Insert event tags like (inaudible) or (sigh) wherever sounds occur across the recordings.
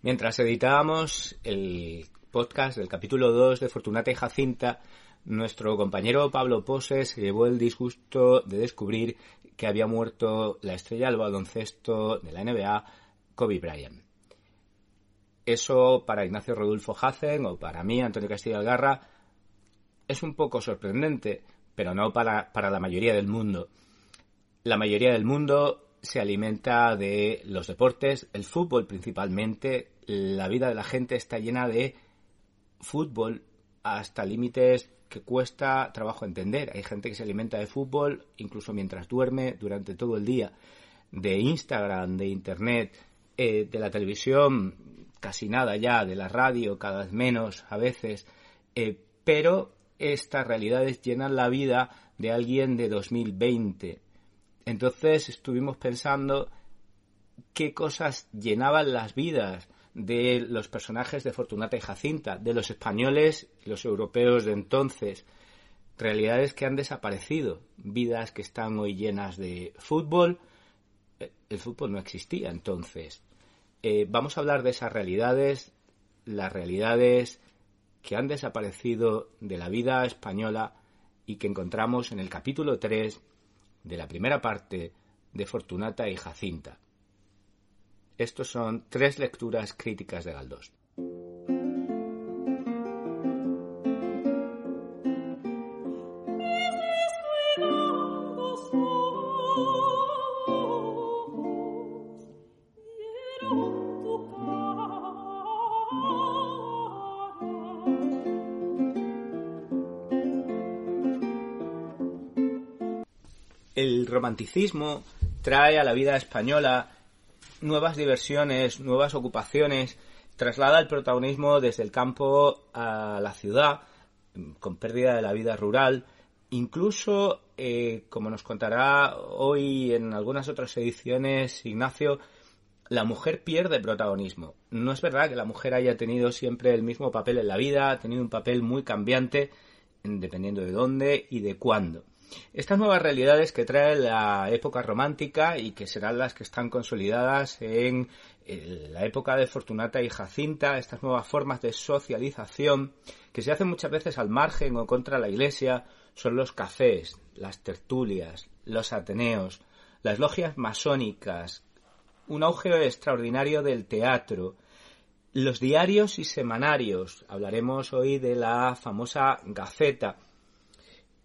Mientras editábamos el podcast del capítulo 2 de Fortunata y Jacinta, nuestro compañero Pablo Poses se llevó el disgusto de descubrir que había muerto la estrella del baloncesto de la NBA, Kobe Bryant. Eso para Ignacio Rodolfo Hazen o para mí, Antonio Castillo Algarra, es un poco sorprendente, pero no para, para la mayoría del mundo. La mayoría del mundo se alimenta de los deportes, el fútbol principalmente. La vida de la gente está llena de fútbol hasta límites que cuesta trabajo entender. Hay gente que se alimenta de fútbol incluso mientras duerme durante todo el día, de Instagram, de Internet, eh, de la televisión, casi nada ya, de la radio, cada vez menos a veces, eh, pero estas realidades llenan la vida de alguien de 2020 entonces estuvimos pensando qué cosas llenaban las vidas de los personajes de Fortunata y Jacinta, de los españoles los europeos de entonces, realidades que han desaparecido, vidas que están hoy llenas de fútbol. Eh, el fútbol no existía entonces. Eh, vamos a hablar de esas realidades, las realidades que han desaparecido de la vida española y que encontramos en el capítulo 3 de la primera parte de Fortunata y Jacinta. Estos son tres lecturas críticas de Galdós. El romanticismo trae a la vida española nuevas diversiones, nuevas ocupaciones, traslada el protagonismo desde el campo a la ciudad, con pérdida de la vida rural, incluso, eh, como nos contará hoy en algunas otras ediciones Ignacio, la mujer pierde protagonismo. No es verdad que la mujer haya tenido siempre el mismo papel en la vida, ha tenido un papel muy cambiante, dependiendo de dónde y de cuándo. Estas nuevas realidades que trae la época romántica y que serán las que están consolidadas en la época de Fortunata y Jacinta, estas nuevas formas de socialización que se hacen muchas veces al margen o contra la Iglesia, son los cafés, las tertulias, los ateneos, las logias masónicas, un auge extraordinario del teatro, los diarios y semanarios. Hablaremos hoy de la famosa Gaceta,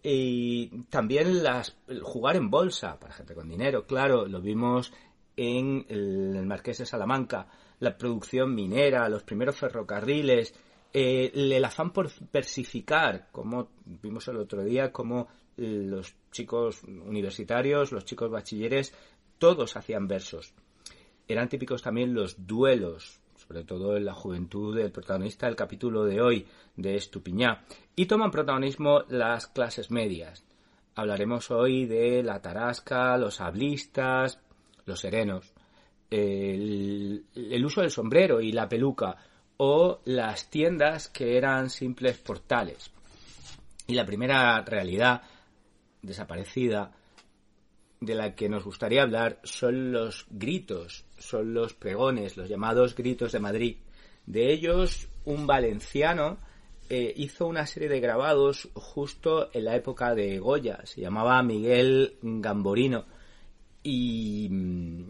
y también las, jugar en bolsa para gente con dinero, claro, lo vimos en el, Marqués de Salamanca, la producción minera, los primeros ferrocarriles, eh, el afán por versificar, como vimos el otro día, como los chicos universitarios, los chicos bachilleres, todos hacían versos. Eran típicos también los duelos, sobre todo en la juventud del protagonista del capítulo de hoy de Estupiñá, y toman protagonismo las clases medias. Hablaremos hoy de la tarasca, los hablistas, los serenos, el, el uso del sombrero y la peluca, o las tiendas que eran simples portales. Y la primera realidad desaparecida de la que nos gustaría hablar son los gritos, son los pregones, los llamados gritos de Madrid. De ellos, un valenciano eh, hizo una serie de grabados justo en la época de Goya, se llamaba Miguel Gamborino y mm,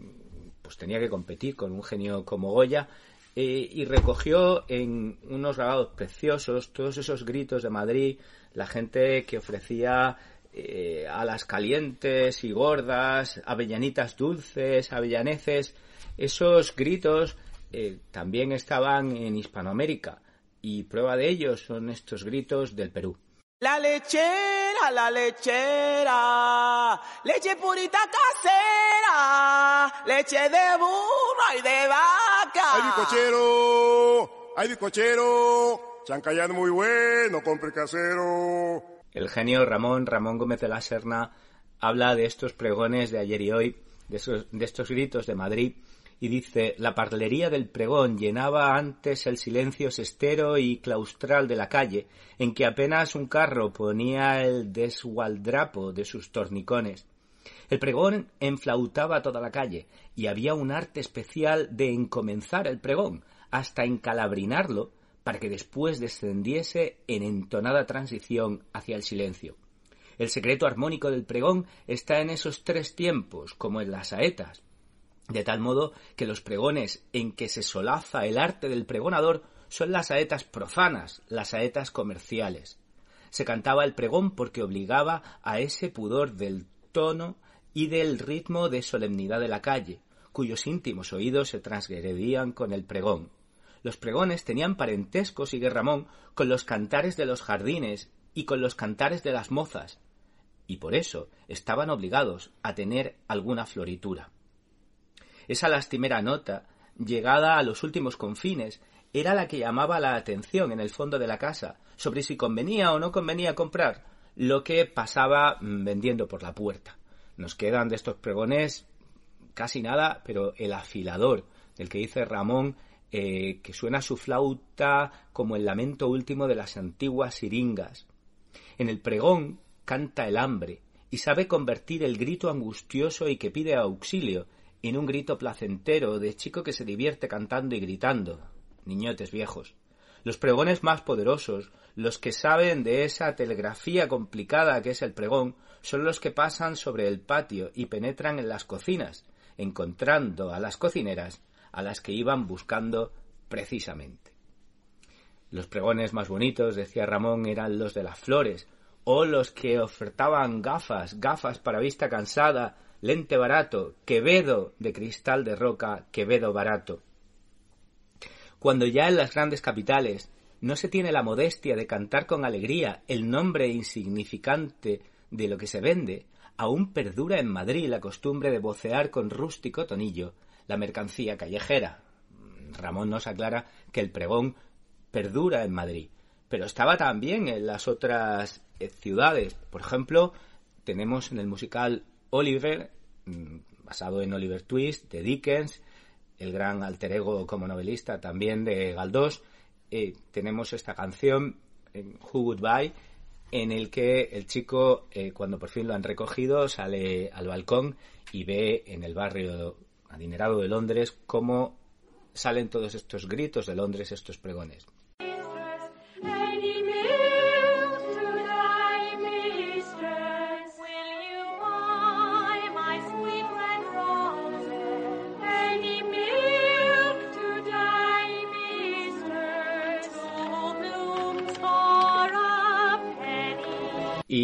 pues tenía que competir con un genio como Goya eh, y recogió en unos grabados preciosos todos esos gritos de Madrid, la gente que ofrecía eh, alas calientes y gordas, avellanitas dulces, avellaneces, esos gritos eh, también estaban en Hispanoamérica y prueba de ello son estos gritos del Perú. La lechera, la lechera, leche purita casera, leche de burro y de vaca. ¡Ay, bicochero! ¡Ay, bicochero! Chancayán muy bueno, compre casero. El genio Ramón, Ramón Gómez de la Serna, habla de estos pregones de ayer y hoy, de, de estos gritos de Madrid, y dice la parlería del pregón llenaba antes el silencio sestero y claustral de la calle, en que apenas un carro ponía el desgualdrapo de sus tornicones. El pregón enflautaba toda la calle, y había un arte especial de encomenzar el pregón, hasta encalabrinarlo para que después descendiese en entonada transición hacia el silencio. El secreto armónico del pregón está en esos tres tiempos, como en las saetas, de tal modo que los pregones en que se solaza el arte del pregonador son las saetas profanas, las saetas comerciales. Se cantaba el pregón porque obligaba a ese pudor del tono y del ritmo de solemnidad de la calle, cuyos íntimos oídos se transgredían con el pregón. Los pregones tenían parentesco, sigue Ramón, con los cantares de los jardines y con los cantares de las mozas, y por eso estaban obligados a tener alguna floritura. Esa lastimera nota, llegada a los últimos confines, era la que llamaba la atención en el fondo de la casa sobre si convenía o no convenía comprar lo que pasaba mm, vendiendo por la puerta. Nos quedan de estos pregones casi nada, pero el afilador, del que dice Ramón, eh, que suena su flauta como el lamento último de las antiguas siringas. En el pregón canta el hambre y sabe convertir el grito angustioso y que pide auxilio en un grito placentero de chico que se divierte cantando y gritando. Niñotes viejos. Los pregones más poderosos, los que saben de esa telegrafía complicada que es el pregón, son los que pasan sobre el patio y penetran en las cocinas, encontrando a las cocineras a las que iban buscando precisamente. Los pregones más bonitos, decía Ramón, eran los de las flores, o los que ofertaban gafas, gafas para vista cansada, lente barato, quevedo de cristal de roca, quevedo barato. Cuando ya en las grandes capitales no se tiene la modestia de cantar con alegría el nombre insignificante de lo que se vende, aún perdura en Madrid la costumbre de vocear con rústico tonillo la mercancía callejera. Ramón nos aclara que el pregón perdura en Madrid, pero estaba también en las otras eh, ciudades. Por ejemplo, tenemos en el musical Oliver, mm, basado en Oliver Twist, de Dickens, el gran alter ego como novelista también de Galdós, eh, tenemos esta canción, Who Goodbye, en el que el chico, eh, cuando por fin lo han recogido, sale al balcón y ve en el barrio adinerado de Londres cómo salen todos estos gritos de Londres, estos pregones.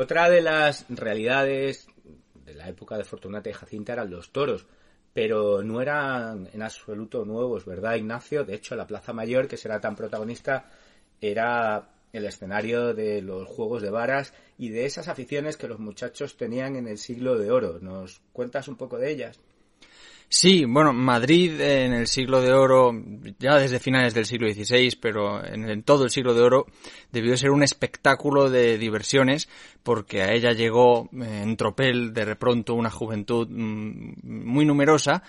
Otra de las realidades de la época de Fortunata y Jacinta eran los toros, pero no eran en absoluto nuevos, ¿verdad, Ignacio? De hecho, la Plaza Mayor, que será tan protagonista, era el escenario de los juegos de varas y de esas aficiones que los muchachos tenían en el siglo de oro. ¿Nos cuentas un poco de ellas? Sí, bueno, Madrid en el siglo de oro, ya desde finales del siglo XVI, pero en, todo el siglo de oro, debió ser un espectáculo de diversiones, porque a ella llegó eh, en tropel de repronto una juventud mm, muy numerosa,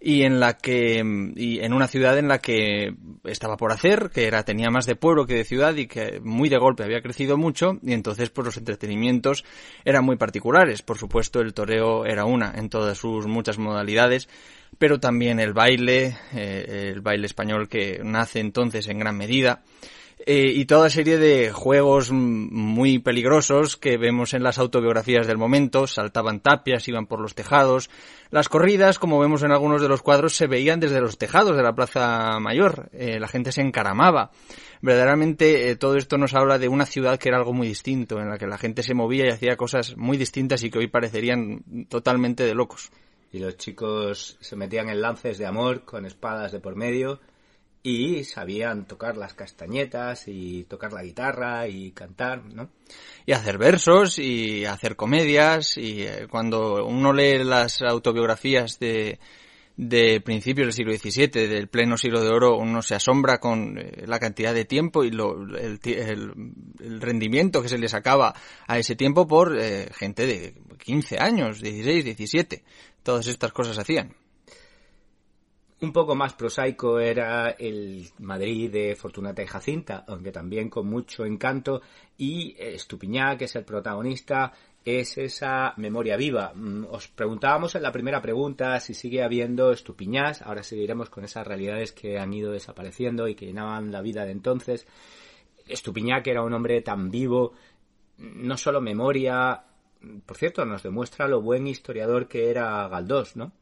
y en la que y en una ciudad en la que estaba por hacer, que era tenía más de pueblo que de ciudad y que muy de golpe había crecido mucho y entonces pues los entretenimientos eran muy particulares. Por supuesto, el toreo era una en todas sus muchas modalidades, pero también el baile, eh, el baile español que nace entonces en gran medida eh, y toda serie de juegos muy peligrosos que vemos en las autobiografías del momento, saltaban tapias, iban por los tejados. Las corridas, como vemos en algunos de los cuadros, se veían desde los tejados de la Plaza Mayor, eh, la gente se encaramaba. Verdaderamente eh, todo esto nos habla de una ciudad que era algo muy distinto, en la que la gente se movía y hacía cosas muy distintas y que hoy parecerían totalmente de locos. Y los chicos se metían en lances de amor con espadas de por medio y sabían tocar las castañetas y tocar la guitarra y cantar, ¿no? Y hacer versos y hacer comedias y eh, cuando uno lee las autobiografías de, de principios del siglo XVII, del pleno siglo de oro, uno se asombra con eh, la cantidad de tiempo y lo, el, rendimiento que se le sacaba a ese tiempo por eh, gente de 15 años, 16, 17. Todas estas cosas hacían. Un poco más prosaico era el Madrid de Fortunata y Jacinta, aunque también con mucho encanto, y Estupiñá, que es el protagonista, es esa memoria viva. Mm, os preguntábamos en la primera pregunta si sigue habiendo estupiñás, ahora seguiremos con esas realidades que han ido desapareciendo y que llenaban la vida de entonces. Estupiñá, que era un hombre tan vivo, no solo memoria, por cierto, nos demuestra lo buen historiador que era Galdós, ¿no?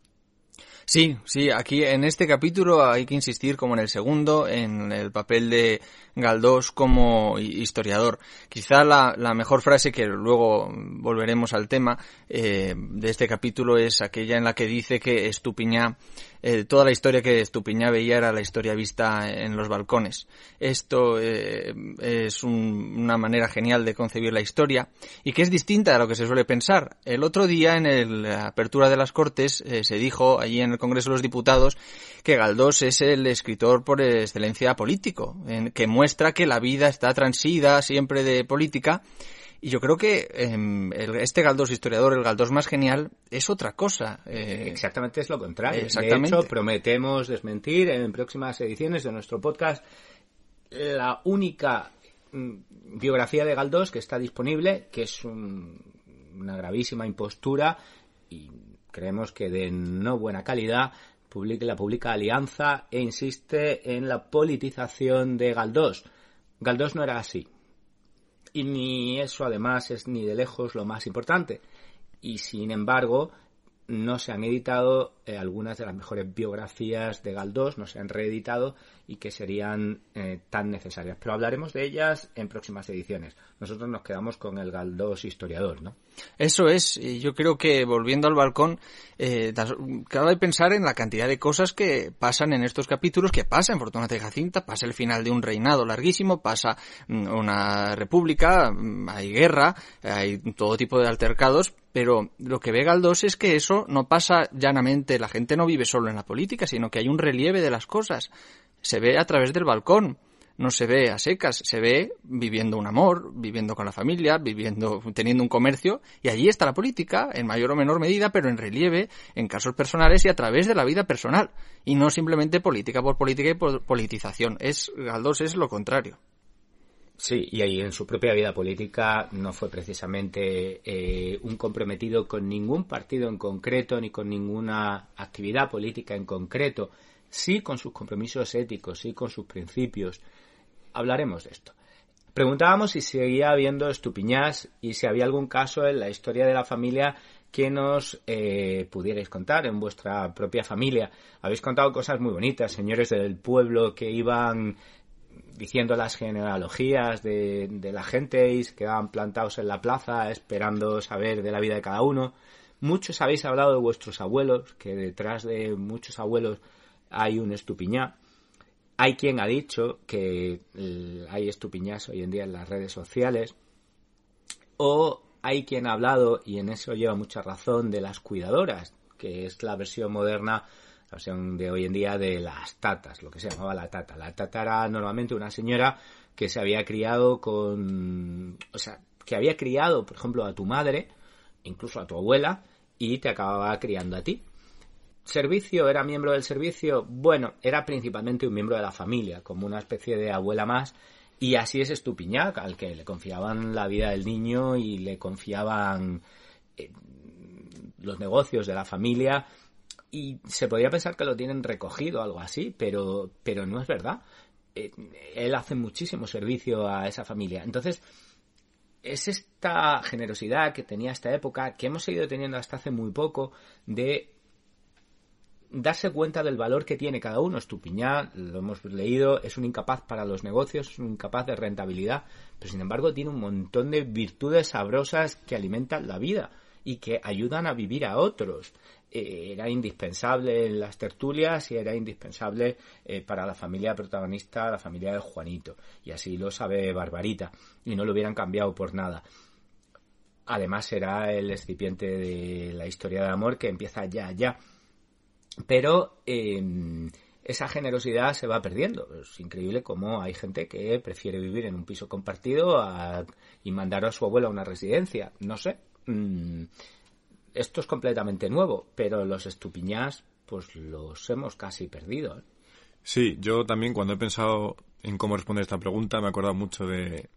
Sí, sí, aquí en este capítulo hay que insistir, como en el segundo, en el papel de Galdós como historiador. Quizá la, mejor frase, que luego volveremos al tema, eh, de este capítulo es aquella en la que dice que Estupiñá eh, toda la historia que Estupiñá veía era la historia vista en los balcones. Esto eh, es una manera genial de concebir la historia y que es distinta a lo que se suele pensar. El otro día en la apertura de las Cortes eh, se dijo allí en el Congreso de los Diputados que Galdós es el escritor por excelencia político, en, que muestra que la vida está transida siempre de política y yo creo que eh, este Galdós historiador, el Galdós más genial, es otra cosa. Eh, Exactamente es lo contrario. Exactamente. De hecho, prometemos desmentir en próximas ediciones de nuestro podcast la única mm, biografía de Galdós que está disponible, que es una gravísima impostura y creemos que de no buena calidad, publica, la publica Alianza e insiste en la politización de Galdós. Galdós no era así. Y ni eso además es ni de lejos lo más importante. Y sin embargo, no se han editado eh, algunas de las mejores biografías de Galdós, no se han reeditado y que serían eh, tan necesarias. Pero hablaremos de ellas en próximas ediciones. Nosotros nos quedamos con el Galdós historiador, ¿no? Eso es. Y yo creo que volviendo al balcón, eh, de pensar en la cantidad de cosas que pasan en estos capítulos, que pasa en Fortuna de Jacinta, pasa el final de un reinado larguísimo, pasa mm, una república, mm, hay guerra, hay todo tipo de altercados, pero lo que ve Galdós es que eso no pasa llanamente, la gente no vive solo en la política, sino que hay un relieve de las cosas se ve a través del balcón. No se ve a secas, se ve viviendo un amor, viviendo con la familia, viviendo, teniendo un comercio, y allí está la política, en mayor o menor medida, pero en relieve, en casos personales y a través de la vida personal, y no simplemente política por política y por politización. Es, Galdós es lo contrario. Sí, y ahí en su propia vida política no fue precisamente eh, un comprometido con ningún partido en concreto ni con ninguna actividad política en concreto sí con sus compromisos éticos, sí con sus principios. Hablaremos de esto. Preguntábamos si seguía habiendo estupiñás y si había algún caso en la historia de la familia que nos eh, pudierais contar en vuestra propia familia. Habéis contado cosas muy bonitas, señores del pueblo que iban diciendo las genealogías de, de la gente y se quedaban plantados en la plaza esperando saber de la vida de cada uno. Muchos habéis hablado de vuestros abuelos, que detrás de muchos abuelos hay un estupiñá. Hay quien ha dicho que eh, hay estupiñás hoy en día en las redes sociales. O hay quien ha hablado, y en eso lleva mucha razón, de las cuidadoras, que es la versión moderna, la versión de hoy en día de las tatas, lo que se llamaba la tata. La tata era normalmente una señora que se había criado con, o sea, que había criado, por ejemplo, a tu madre, incluso a tu abuela, y te acababa criando a ti servicio, era miembro del servicio, bueno, era principalmente un miembro de la familia, como una especie de abuela más, y así es Estupiñac, al que le confiaban la vida del niño y le confiaban eh, los negocios de la familia, y se podría pensar que lo tienen recogido, algo así, pero, pero no es verdad. Eh, él hace muchísimo servicio a esa familia. Entonces, es esta generosidad que tenía esta época, que hemos seguido teniendo hasta hace muy poco, de darse cuenta del valor que tiene cada uno. Estupiñá, lo hemos leído, es un incapaz para los negocios, es un incapaz de rentabilidad, pero sin embargo tiene un montón de virtudes sabrosas que alimentan la vida y que ayudan a vivir a otros. Era indispensable en las tertulias y era indispensable eh, para la familia protagonista, la familia de Juanito. Y así lo sabe Barbarita. Y no lo hubieran cambiado por nada. Además será el excipiente de la historia de amor que empieza ya, ya pero eh, esa generosidad se va perdiendo. Es increíble cómo hay gente que prefiere vivir en un piso compartido y mandar a su abuelo a una residencia. No sé. mm, esto es completamente nuevo, pero los estupiñás, pues los hemos casi perdido. ¿eh? Sí, yo también cuando he pensado en cómo responder esta pregunta me he acordado mucho de,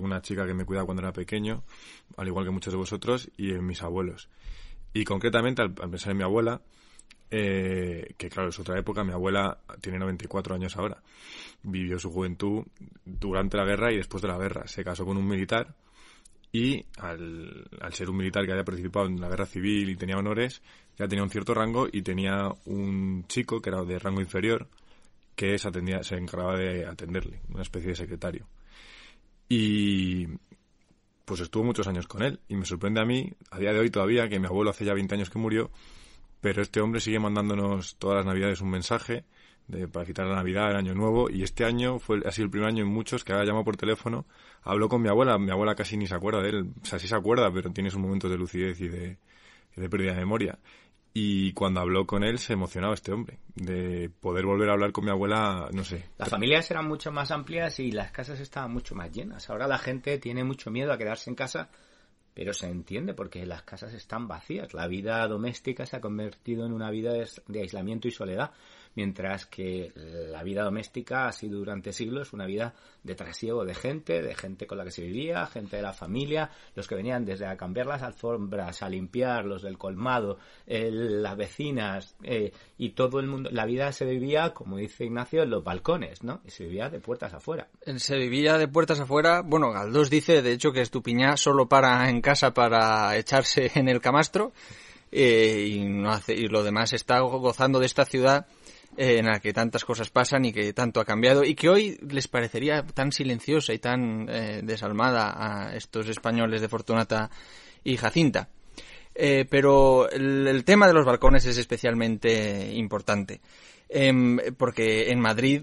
una chica que me cuidaba cuando era pequeño, al igual que muchos de vosotros, y en mis abuelos. Y concretamente, al, al pensar en mi abuela, eh, que claro, es otra época, mi abuela tiene 94 años ahora, vivió su juventud durante la guerra y después de la guerra. Se casó con un militar y al, ser un militar que había participado en la guerra civil y tenía honores, ya tenía un cierto rango y tenía un chico que era de rango inferior que se, atendía, se encargaba de atenderle, una especie de secretario. Y pues estuvo muchos años con él y me sorprende a mí, a día de hoy todavía, que mi abuelo hace ya 20 años que murió, pero este hombre sigue mandándonos todas las navidades un mensaje de, para quitar la Navidad, el Año Nuevo, y este año fue ha sido el primer año en muchos que ha llamado por teléfono, habló con mi abuela, mi abuela casi ni se acuerda de él, o sea, sí se acuerda, pero tiene sus momentos de lucidez y de, pérdida de memoria. Y cuando habló con él se emocionaba este hombre, de poder volver a hablar con mi abuela, no sé. Las familias eran mucho más amplias y las casas estaban mucho más llenas. Ahora la gente tiene mucho miedo a quedarse en casa, pero se entiende porque las casas están vacías. La vida doméstica se ha convertido en una vida de aislamiento y soledad, mientras que la vida doméstica ha sido durante siglos una vida de trasiego de gente, de gente con la que se vivía, gente de la familia, los que venían desde a cambiar las alfombras, a limpiar, los del colmado, las vecinas eh, y todo el mundo. La vida se vivía, como dice Ignacio, en los balcones, ¿no? Y se vivía de puertas afuera. Se vivía de puertas afuera. Bueno, Galdós dice, de hecho, que Estupiñá solo para en casa para echarse en el camastro eh, y, no hace, y lo demás está gozando de esta ciudad eh, en la que tantas cosas pasan y que tanto ha cambiado y que hoy les parecería tan silenciosa y tan eh, desalmada a estos españoles de Fortunata y Jacinta. Eh, pero el, tema de los balcones es especialmente importante. Em, porque en Madrid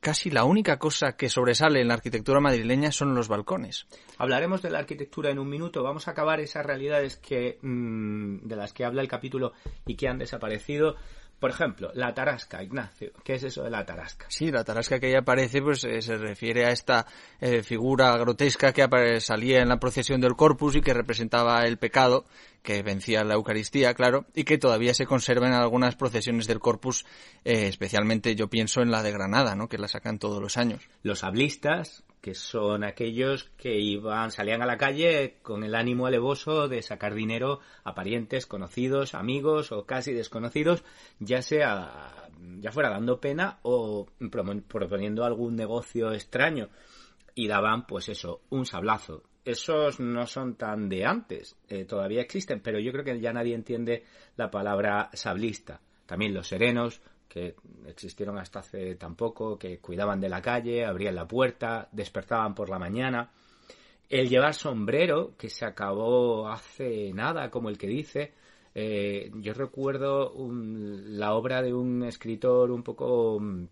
casi la única cosa que sobresale en la arquitectura madrileña son los balcones. Hablaremos de la arquitectura en un minuto. Vamos a acabar esas realidades que mm, de las que habla el capítulo y que han desaparecido. Por ejemplo, la tarasca, Ignacio. ¿Qué es eso de la tarasca? Sí, la tarasca que ahí aparece pues eh, se refiere a esta eh, figura grotesca que salía en la procesión del Corpus y que representaba el pecado que vencía la Eucaristía, claro, y que todavía se conserva en algunas procesiones del Corpus, eh, especialmente yo pienso en la de Granada, ¿no? que la sacan todos los años. Los hablistas, que son aquellos que iban, salían a la calle con el ánimo alevoso de sacar dinero a parientes, conocidos, amigos o casi desconocidos, ya sea, ya fuera dando pena o proponiendo algún negocio extraño. Y daban, pues eso, un sablazo. Esos no son tan de antes, eh, todavía existen, pero yo creo que ya nadie entiende la palabra sablista. También los serenos, que existieron hasta hace tan poco, que cuidaban de la calle, abrían la puerta, despertaban por la mañana. El llevar sombrero, que se acabó hace nada, como el que dice. Eh, yo recuerdo un- la obra de un escritor un poco mm,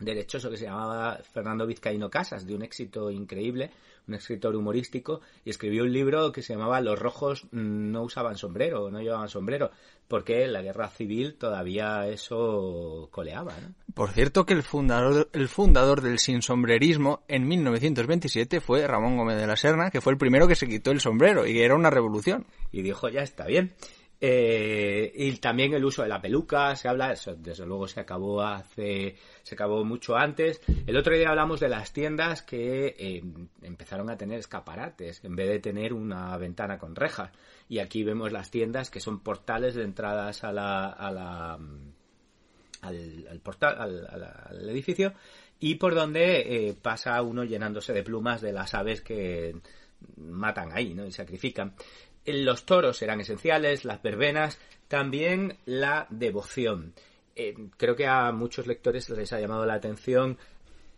derechoso que se llamaba Fernando Vizcaíno Casas, de un éxito increíble, un escritor humorístico, y escribió un libro que se llamaba Los rojos no usaban sombrero, no llevaban sombrero, porque en la guerra civil todavía eso coleaba. ¿no? Por cierto que el fundador, el fundador del sinsombrerismo en 1927 fue Ramón Gómez de la Serna, que fue el primero que se quitó el sombrero y era una revolución. Y dijo, ya está bien. Eh, y también el uso de la peluca, se habla, eso desde luego se acabó hace, se acabó mucho antes. El otro día hablamos de las tiendas que eh, empezaron a tener escaparates en vez de tener una ventana con rejas. Y aquí vemos las tiendas que son portales de entradas a la, la, al, al portal, al, al- al edificio y por donde eh, pasa uno llenándose de plumas de las aves que matan ahí, ¿no? Y sacrifican. Los toros eran esenciales, las verbenas, también la devoción. Eh, creo que a muchos lectores les ha llamado la atención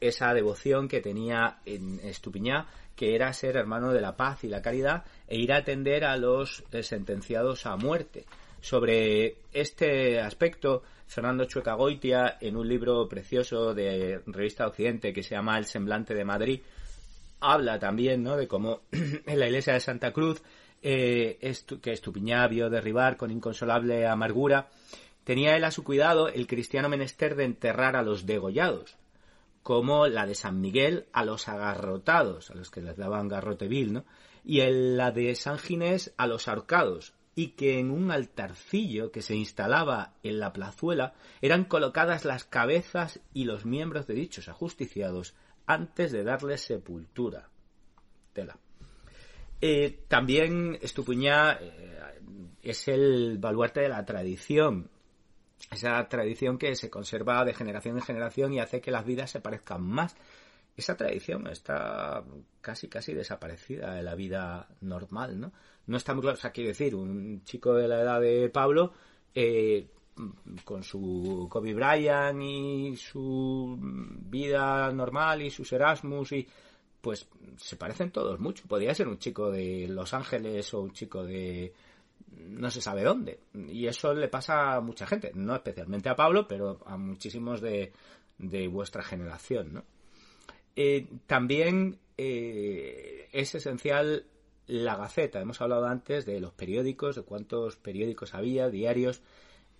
esa devoción que tenía en Estupiñá, que era ser hermano de la paz y la caridad e ir a atender a los eh, sentenciados a muerte. Sobre este aspecto, Fernando Chuecagoitia, en un libro precioso de Revista Occidente que se llama El semblante de Madrid, habla también ¿no? de cómo (clears throat) en la iglesia de Santa Cruz, eh, que Estupiñá vio derribar con inconsolable amargura, tenía él a su cuidado el cristiano menester de enterrar a los degollados, como la de San Miguel a los agarrotados, a los que les daban garrote vil, ¿no? Y la de San Ginés a los ahorcados, y que en un altarcillo que se instalaba en la plazuela eran colocadas las cabezas y los miembros de dichos ajusticiados antes de darles sepultura. Tela. Eh, también Estupuñá eh, es el baluarte de la tradición, esa tradición que se conserva de generación en generación y hace que las vidas se parezcan más. Esa tradición está casi casi desaparecida de la vida normal, ¿no? No está muy claro, o sea, quiero decir, un chico de la edad de Pablo, eh, con su Kobe Bryant y su vida normal y sus Erasmus y pues se parecen todos mucho. Podría ser un chico de Los Ángeles o un chico de no se sabe dónde. Y eso le pasa a mucha gente, no especialmente a Pablo, pero a muchísimos de, de vuestra generación. ¿no? Eh, también eh, es esencial la Gaceta. Hemos hablado antes de los periódicos, de cuántos periódicos había, diarios.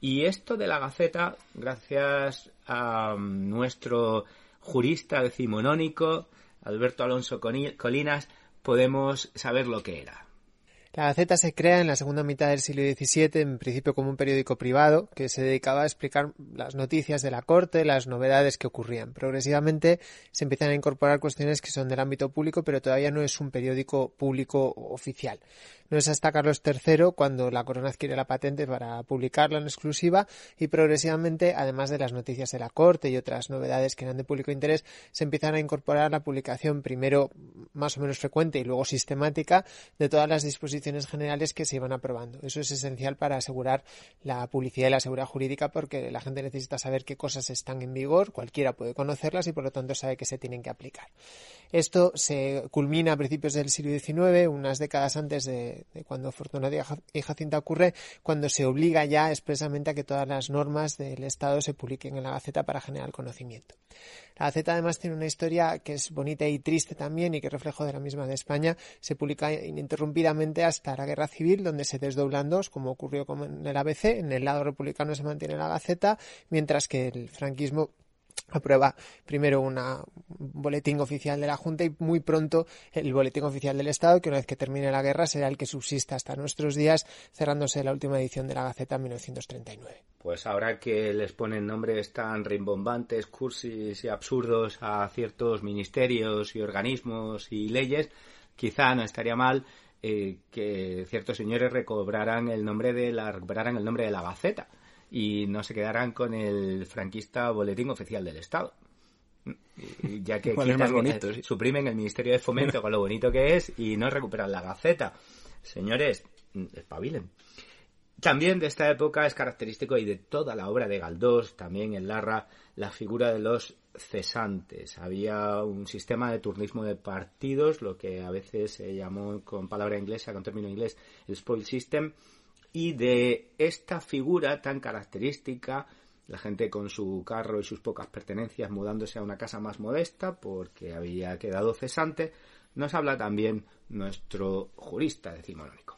Y esto de la Gaceta, gracias a nuestro jurista decimonónico, Alberto Alonso Colinas, podemos saber lo que era. La Gaceta se crea en la segunda mitad del siglo XVII, en principio como un periódico privado que se dedicaba a explicar las noticias de la corte, las novedades que ocurrían. Progresivamente se empiezan a incorporar cuestiones que son del ámbito público, pero todavía no es un periódico público oficial. No es hasta Carlos III cuando la corona adquiere la patente para publicarla en exclusiva y progresivamente, además de las noticias de la corte y otras novedades que eran de público interés, se empiezan a incorporar la publicación primero más o menos frecuente y luego sistemática de todas las disposiciones generales que se iban aprobando. Eso es esencial para asegurar la publicidad y la seguridad jurídica porque la gente necesita saber qué cosas están en vigor, cualquiera puede conocerlas y por lo tanto sabe que se tienen que aplicar. Esto se culmina a principios del siglo XIX, unas décadas antes de, cuando Fortuna y Jacinta ocurre, cuando se obliga ya expresamente a que todas las normas del Estado se publiquen en la Gaceta para generar conocimiento. La Gaceta además tiene una historia que es bonita y triste también y que reflejo de la misma de España. Se publica ininterrumpidamente hasta la Guerra Civil, donde se desdoblan dos, como ocurrió en el ABC. En el lado republicano se mantiene la Gaceta, mientras que el franquismo aprueba primero un boletín oficial de la Junta y muy pronto el boletín oficial del Estado, que una vez que termine la guerra será el que subsista hasta nuestros días, cerrándose la última edición de la Gaceta en 1939. Pues ahora que les ponen nombres tan rimbombantes, cursis y absurdos a ciertos ministerios y organismos y leyes, quizá no estaría mal eh, que ciertos señores recobraran el nombre de la recuperaran el nombre de la Gaceta y no se quedarán con el franquista boletín oficial del Estado. Ya que (laughs) eh, suprimen el Ministerio de Fomento con lo bonito que es y no recuperan la Gaceta. Señores, espabilen. También de esta época es característico y de toda la obra de Galdós, también en Larra, la figura de los cesantes. Había un sistema de turnismo de partidos, lo que a veces se llamó con palabra inglesa, con término inglés, el spoil system, y de esta figura tan característica, la gente con su carro y sus pocas pertenencias mudándose a una casa más modesta porque había quedado cesante, nos habla también nuestro jurista decimonónico.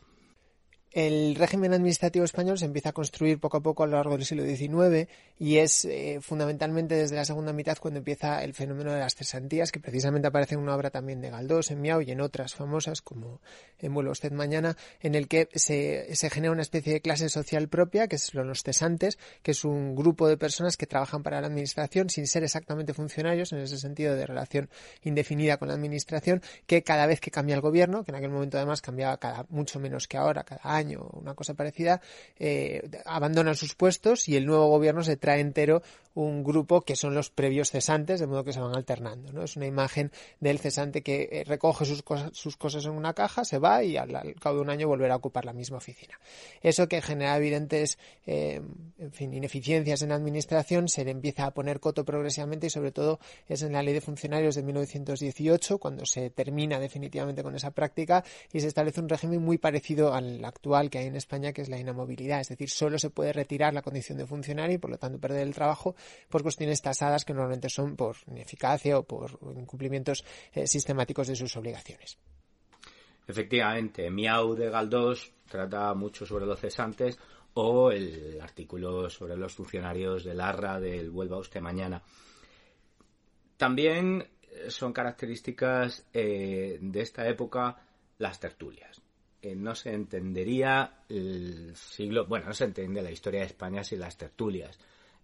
El régimen administrativo español se empieza a construir poco a poco a lo largo del siglo XIX y es eh, fundamentalmente desde la segunda mitad cuando empieza el fenómeno de las cesantías, que precisamente aparece en una obra también de Galdós, en Miau y en otras famosas como en Vuelo usted mañana, en el que se, se genera una especie de clase social propia, que son los cesantes, que es un grupo de personas que trabajan para la administración sin ser exactamente funcionarios, en ese sentido de relación indefinida con la administración, que cada vez que cambia el gobierno, que en aquel momento además cambiaba cada mucho menos que ahora, cada año, año una cosa parecida, eh, abandonan sus puestos y el nuevo gobierno se trae entero un grupo que son los previos cesantes, de modo que se van alternando. ¿no? Es una imagen del cesante que eh, recoge sus cosas, sus cosas en una caja, se va y al, cabo de un año volverá a ocupar la misma oficina. Eso que genera evidentes eh, en fin, ineficiencias en la administración, se le empieza a poner coto progresivamente y sobre todo es en la ley de funcionarios de 1918 cuando se termina definitivamente con esa práctica y se establece un régimen muy parecido al actual que hay en España, que es la inamovilidad. Es decir, solo se puede retirar la condición de funcionario y por lo tanto perder el trabajo por cuestiones tasadas que normalmente son por ineficacia o por incumplimientos eh, sistemáticos de sus obligaciones. Efectivamente, Miau de Galdós trata mucho sobre los cesantes, o el artículo sobre los funcionarios del ARRA del Vuelva usted mañana. También son características eh, de esta época las tertulias. Eh, no se entendería el siglo, bueno, no se entiende la historia de España sin las tertulias.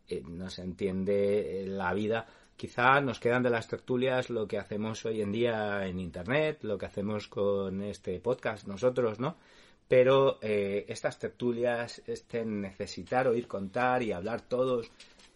Eh, no se entiende la vida. Quizá nos quedan de las tertulias lo que hacemos hoy en día en Internet, lo que hacemos con este podcast nosotros, ¿no? Pero estas tertulias, este necesitar oír contar y hablar todos,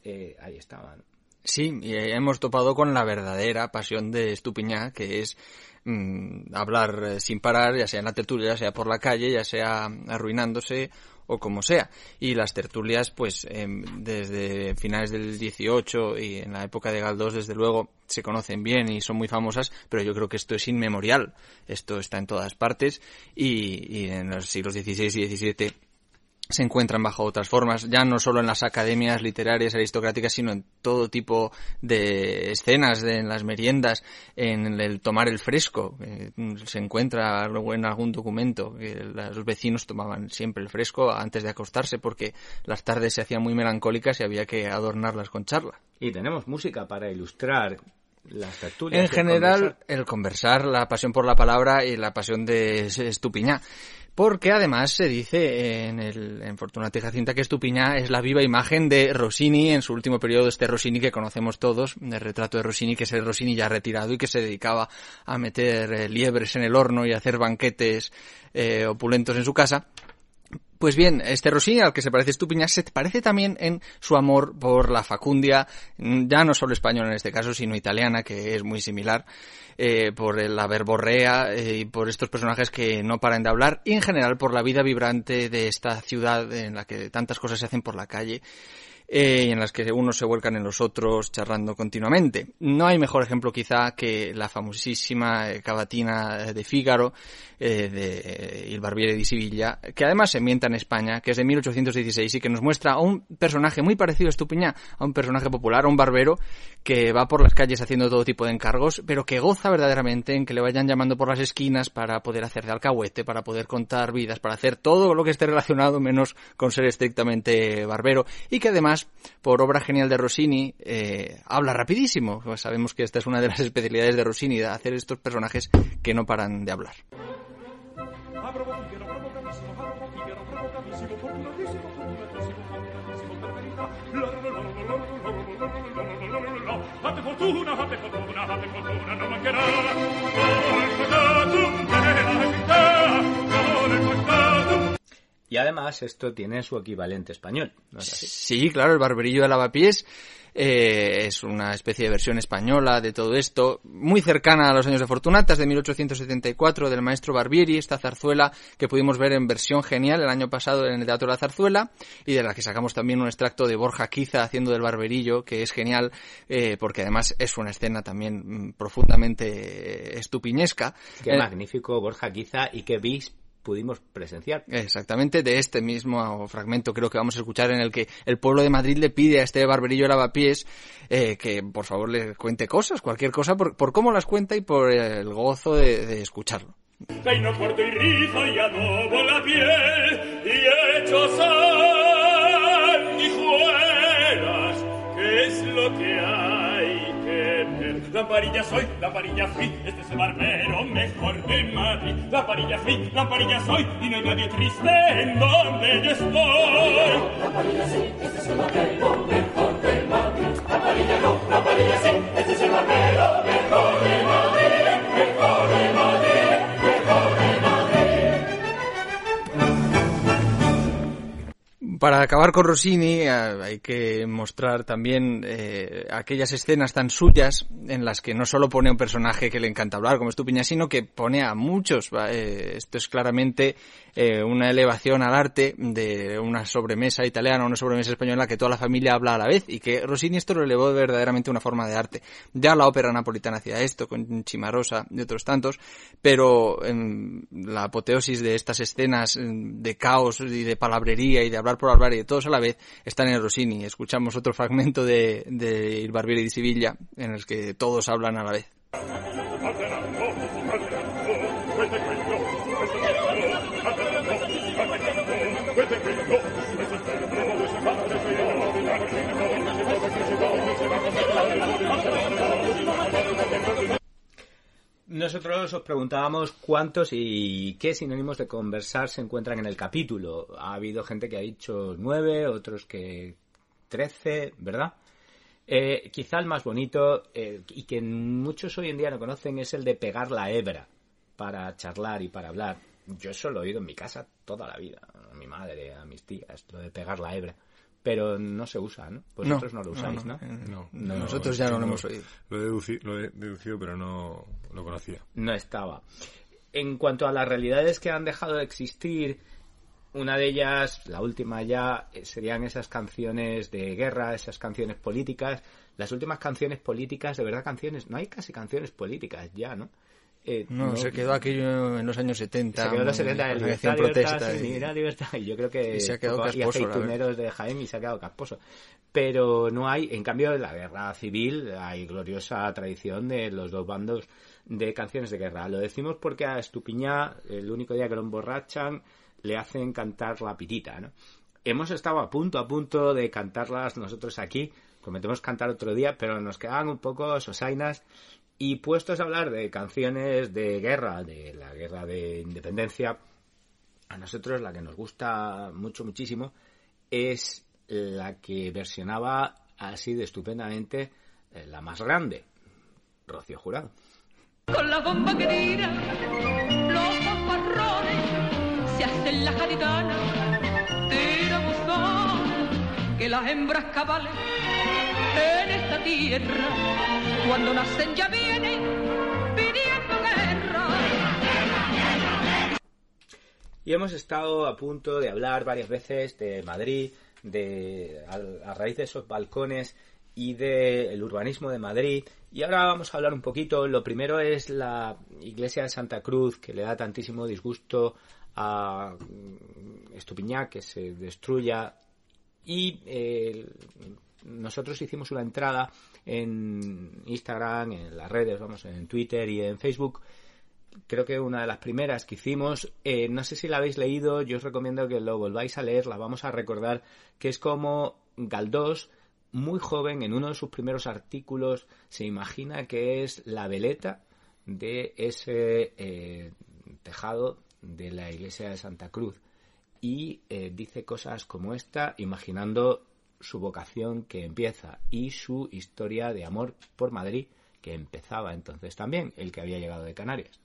ahí estaban. Sí, y hemos topado con la verdadera pasión de Estupiñá, que es mm, hablar eh, sin parar, ya sea en la tertulia, ya sea por la calle, ya sea arruinándose o como sea. Y las tertulias, pues em, desde finales del 18 y en la época de Galdós, desde luego, se conocen bien y son muy famosas, pero yo creo que esto es inmemorial. Esto está en todas partes y, y en los siglos XVI y XVII se encuentran bajo otras formas, ya no solo en las academias literarias aristocráticas, sino en todo tipo de escenas, en las meriendas, en el tomar el fresco. se encuentra en algún documento que los vecinos tomaban siempre el fresco antes de acostarse porque las tardes se hacían muy melancólicas y había que adornarlas con charla. Y tenemos música para ilustrar las tertulias. En general, el conversar, la pasión por la palabra y la pasión de Estupiñá porque además se dice en, el, en Fortunata y Jacinta que Estupiñá es la viva imagen de Rossini en su último periodo, este Rossini que conocemos todos, el retrato de Rossini, que es el Rossini ya retirado y que se dedicaba a meter eh, liebres en el horno y a hacer banquetes eh, opulentos en su casa. Pues bien, este Rossini al que se parece Estupiñá se parece también en su amor por la facundia, mm, ya no solo española en este caso, sino italiana, que es muy similar, eh, por la verborrea eh, y por estos personajes que no paran de hablar, y en general por la vida vibrante de esta ciudad en la que tantas cosas se hacen por la calle eh, en las que unos se vuelcan en los otros charlando continuamente. No hay mejor ejemplo quizá que la famosísima eh, cavatina de Fígaro eh, de Il Barbiere di Siviglia, que además se ambienta en España, que es de 1816 y que nos muestra a un personaje muy parecido a Estupiñá, a un personaje popular, a un barbero que va por las calles haciendo todo tipo de encargos, pero que goza verdaderamente en que le vayan llamando por las esquinas para poder hacer de alcahuete, para poder contar vidas, para hacer todo lo que esté relacionado menos con ser estrictamente barbero y que además por obra genial de Rossini, eh, habla rapidísimo. Pues sabemos que esta es una de las especialidades de Rossini, de hacer estos personajes que no paran de hablar. Y además esto tiene su equivalente español, Sí, claro, el barberillo de lavapiés eh, es una especie de versión española de todo esto, muy cercana a los años de Fortunatas de 1874 del maestro Barbieri, esta zarzuela que pudimos ver en versión genial el año pasado en el Teatro de la Zarzuela y de la que sacamos también un extracto de Borja Quiza haciendo del barberillo, que es genial eh, porque además es una escena también mm, profundamente estupiñesca. Qué eh, magnífico Borja Quiza y qué bis pudimos presenciar. Exactamente, de este mismo fragmento creo que vamos a escuchar en el que el pueblo de Madrid le pide a este barberillo lavapiés eh, que por favor le cuente cosas, cualquier cosa, por, cómo las cuenta y por el gozo de, escucharlo. Peino corto y rizo y adobo la piel y hecho sanguijuelas, ¿qué es lo que hay que ver? Lamparilla soy, lamparilla fui, este es el barbero mejor de Madrid. Lamparilla fui, lamparilla soy, y no hay nadie triste en donde yo estoy. Lamparilla sí, este es el barbero mejor de Madrid. Lamparilla no, lamparilla sí, este es el barbero mejor de Madrid, para acabar con Rossini eh, hay que mostrar también eh, aquellas escenas tan suyas en las que no solo pone a un personaje que le encanta hablar como Estupiña, sino que pone a muchos. Eh, esto es claramente una elevación al arte de una sobremesa italiana, una sobremesa española que toda la familia habla a la vez y que Rossini esto lo elevó verdaderamente a una forma de arte. Ya la ópera napolitana hacía esto con Chimarosa y otros tantos, pero en la apoteosis de estas escenas de caos y de palabrería y de hablar por y de todos a la vez están en Rossini. Escuchamos otro fragmento de, de Il Barbiere di Siviglia en el que todos hablan a la vez. Nosotros os preguntábamos cuántos y qué sinónimos de conversar se encuentran en el capítulo. Ha habido gente que ha dicho nueve, otros que trece, ¿verdad? Eh, quizá el más bonito eh, y que muchos hoy en día no conocen es el de pegar la hebra para charlar y para hablar. Yo eso lo he oído en mi casa toda la vida, a mi madre, a mis tías, lo de pegar la hebra pero no se usa, ¿no? Vosotros no, lo usáis, ¿no? No, nosotros ya no lo hemos oído. Lo he, deducido, lo he deducido, pero no lo conocía. No estaba. En cuanto a las realidades que han dejado de existir, una de ellas, la última ya, eh, serían esas canciones de guerra, esas canciones políticas. Las últimas canciones políticas, de verdad canciones, no hay casi canciones políticas ya, ¿no? Eh, no, se quedó aquello en los años 70. Se quedó en los 70 en libertad, protesta libertad, y... libertad. Y yo creo que y se ha quedado casposo, aceituneros de Jaime y se ha quedado casposo. Pero no hay, en cambio, en la guerra civil hay gloriosa tradición de los dos bandos de canciones de guerra. Lo decimos porque a Estupiñá, el único día que lo emborrachan, le hacen cantar la pitita, ¿no? Hemos estado a punto, a punto de cantarlas nosotros aquí. Prometemos cantar otro día, pero nos quedaban un poco sosainas y puestos a hablar de canciones de guerra, de la guerra de independencia, a nosotros la que nos gusta mucho, muchísimo, es la que versionaba así de estupendamente eh, la más grande, Rocío Jurado. Con la bomba que tira, los se hacen la jaritana, tira buzón, que las hembras cabales en esta tierra, cuando nacen ya vienen pidiendo guerra. Y hemos estado a punto de hablar varias veces de Madrid, de a, raíz de esos balcones y del urbanismo de Madrid. Y ahora vamos a hablar un poquito. Lo primero es la iglesia de Santa Cruz, que le da tantísimo disgusto a Estupiñá que se destruya. Y eh, nosotros hicimos una entrada en Instagram, en las redes, vamos, en Twitter y en Facebook. Creo que una de las primeras que hicimos, eh, no sé si la habéis leído, yo os recomiendo que lo volváis a leer, la vamos a recordar, que es como Galdós, muy joven, en uno de sus primeros artículos, se imagina que es la veleta de ese eh, tejado de la iglesia de Santa Cruz. Y eh, dice cosas como esta, imaginando su vocación que empieza y su historia de amor por Madrid que empezaba entonces también, el que había llegado de Canarias.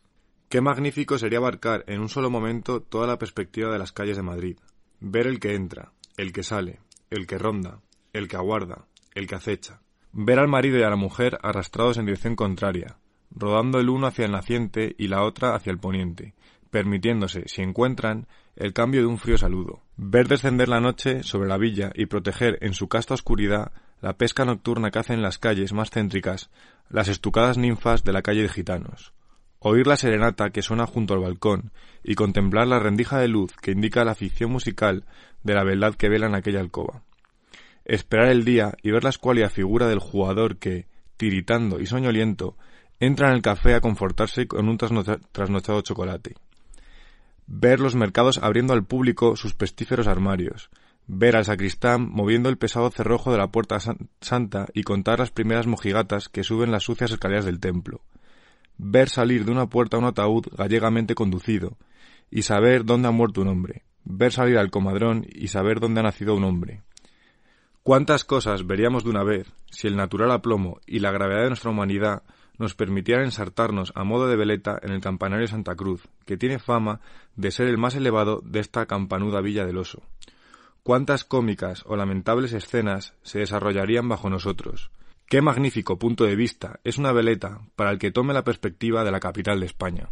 Qué magnífico sería abarcar en un solo momento toda la perspectiva de las calles de Madrid, ver el que entra, el que sale, el que ronda, el que aguarda, el que acecha, ver al marido y a la mujer arrastrados en dirección contraria, rodando el uno hacia el naciente y la otra hacia el poniente, permitiéndose, si encuentran, el cambio de un frío saludo, ver descender la noche sobre la villa y proteger en su casta oscuridad la pesca nocturna que hacen las calles más céntricas las estucadas ninfas de la calle de gitanos, oír la serenata que suena junto al balcón y contemplar la rendija de luz que indica la ficción musical de la verdad que vela en aquella alcoba. Esperar el día y ver la escuálida figura del jugador que, tiritando y soñoliento, entra en el café a confortarse con un trasnochado chocolate ver los mercados abriendo al público sus pestíferos armarios, ver al sacristán moviendo el pesado cerrojo de la puerta santa y contar las primeras mojigatas que suben las sucias escaleras del templo, ver salir de una puerta un ataúd gallegamente conducido, y saber dónde ha muerto un hombre, ver salir al comadrón y saber dónde ha nacido un hombre. ¿Cuántas cosas veríamos de una vez si el natural aplomo y la gravedad de nuestra humanidad nos permitiera ensartarnos a modo de veleta en el campanario Santa Cruz, que tiene fama de ser el más elevado de esta campanuda villa del oso. Cuántas cómicas o lamentables escenas se desarrollarían bajo nosotros. Qué magnífico punto de vista es una veleta para el que tome la perspectiva de la capital de España.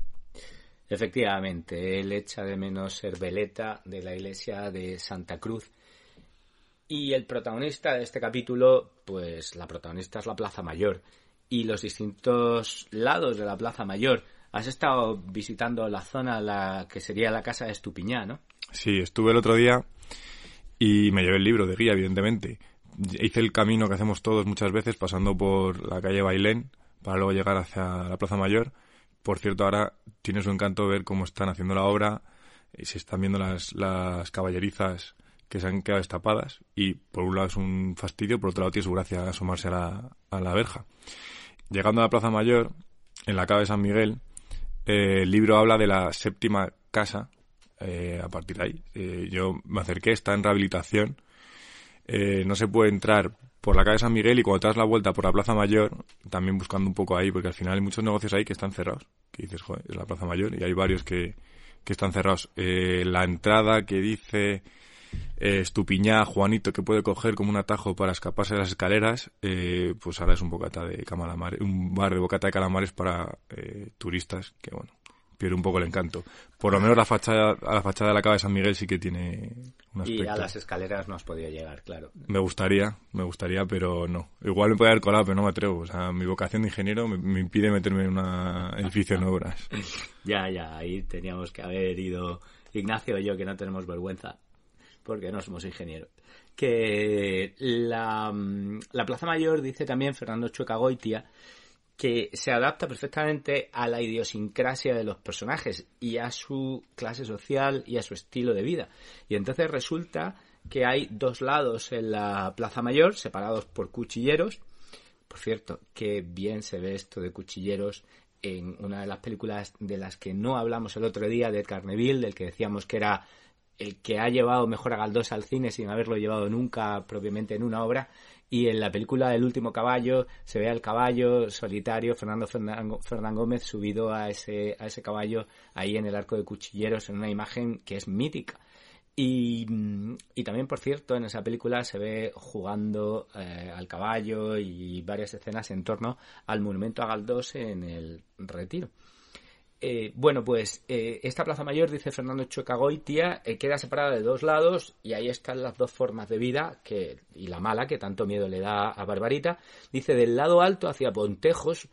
Efectivamente, él echa de menos ser veleta de la iglesia de Santa Cruz. Y el protagonista de este capítulo, pues la protagonista es la Plaza Mayor, y los distintos lados de la Plaza Mayor. Has estado visitando la zona, la que sería la casa de Estupiñá, ¿no? Sí, estuve el otro día y me llevé el libro de guía, evidentemente. Hice el camino que hacemos todos muchas veces, pasando por la calle Bailén, para luego llegar hacia la Plaza Mayor. Por cierto, ahora tiene su encanto ver cómo están haciendo la obra, y se están viendo las, las caballerizas que se han quedado destapadas, y por un lado es un fastidio, por otro lado tiene su gracia asomarse a la, a la verja. Llegando a la Plaza Mayor, en la calle de San Miguel, Eh, el libro habla de la séptima casa, eh, a partir de ahí. Eh, yo me acerqué, está en rehabilitación. Eh, no se puede entrar por la calle San Miguel y cuando te das la vuelta por la Plaza Mayor, también buscando un poco ahí, porque al final hay muchos negocios ahí que están cerrados. Que dices, joder, es la Plaza Mayor y hay varios que, que están cerrados. Eh, la entrada que dice eh, Estupiñá, Juanito, que puede coger como un atajo para escaparse de las escaleras, eh, pues ahora es un bocata de calamares, un bar de bocata de calamares para eh, turistas, que bueno, pierde un poco el encanto. Por lo menos la fachada, a la fachada de la cava de San Miguel sí que tiene un aspecto. Y a las escaleras no has podido llegar, claro. Me gustaría, me gustaría, pero no. Igual me puede haber colado, pero no me atrevo. O sea, mi vocación de ingeniero me, me impide meterme en un edificio en obras. (laughs) Ya, ya, ahí teníamos que haber ido Ignacio y yo, que no tenemos vergüenza, porque no somos ingenieros. Que la, mm, la Plaza Mayor, dice también Fernando Chueca Goitia, que se adapta perfectamente a la idiosincrasia de los personajes y a su clase social y a su estilo de vida. Y entonces resulta que hay dos lados en la Plaza Mayor, separados por cuchilleros. Por cierto, que bien se ve esto de cuchilleros en una de las películas de las que no hablamos el otro día, de Carneville, del que decíamos que era el que ha llevado mejor a Galdós al cine sin haberlo llevado nunca propiamente en una obra. Y en la película El último caballo se ve al caballo solitario, Fernando Fernán Gómez, subido a ese, a ese caballo ahí en el arco de cuchilleros, en una imagen que es mítica. Y, mm, y también, por cierto, en esa película se ve jugando eh, al caballo y varias escenas en torno al monumento a Galdós en el Retiro. Eh, bueno, pues eh, esta Plaza Mayor, dice Fernando Chocagoitia, eh, queda separada de dos lados y ahí están las dos formas de vida que, y la mala que tanto miedo le da a Barbarita. Dice del lado alto hacia Pontejos,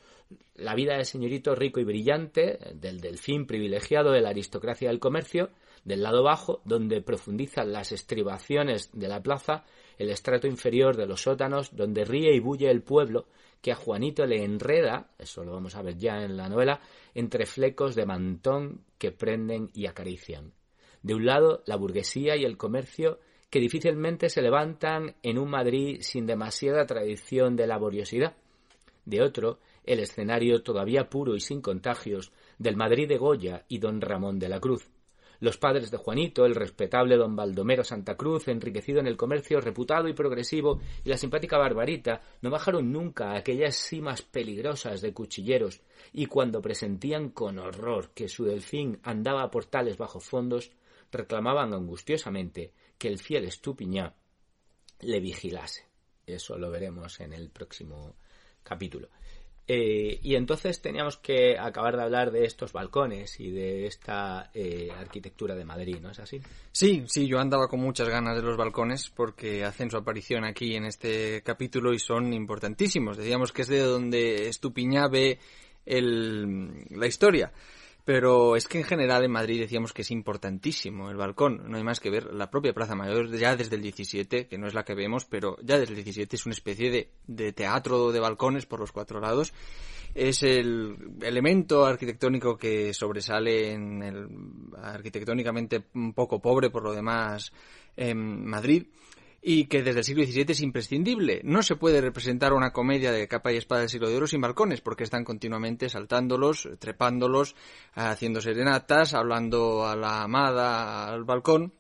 la vida del señorito rico y brillante, del delfín privilegiado de la aristocracia del comercio, del lado bajo, donde profundizan las estribaciones de la plaza, el estrato inferior de los sótanos, donde ríe y bulle el pueblo, que a Juanito le enreda, eso lo vamos a ver ya en la novela, entre flecos de mantón que prenden y acarician. De un lado, la burguesía y el comercio que difícilmente se levantan en un Madrid sin demasiada tradición de laboriosidad. De otro, el escenario todavía puro y sin contagios del Madrid de Goya y don Ramón de la Cruz. Los padres de Juanito, el respetable don Baldomero Santa Cruz, enriquecido en el comercio, reputado y progresivo, y la simpática Barbarita, no bajaron nunca a aquellas cimas peligrosas de cuchilleros, y cuando presentían con horror que su delfín andaba por tales bajos fondos, reclamaban angustiosamente que el fiel Estupiñá le vigilase. Eso lo veremos en el próximo capítulo. Eh, y entonces teníamos que acabar de hablar de estos balcones y de esta eh, arquitectura de Madrid, ¿no es así? Sí, sí, yo andaba con muchas ganas de los balcones porque hacen su aparición aquí en este capítulo y son importantísimos. Decíamos que es de donde Estupiñá ve el, la historia. Pero es que en general en Madrid decíamos que es importantísimo el balcón. No hay más que ver la propia Plaza Mayor ya desde el 17, que no es la que vemos, pero ya desde el 17 es una especie de, de teatro de balcones por los cuatro lados. Es el elemento arquitectónico que sobresale en el arquitectónicamente un poco pobre por lo demás en Madrid y que desde el siglo XVII es imprescindible. No se puede representar una comedia de capa y espada del siglo de oro sin balcones, porque están continuamente saltándolos, trepándolos, haciendo serenatas, hablando a la amada al balcón.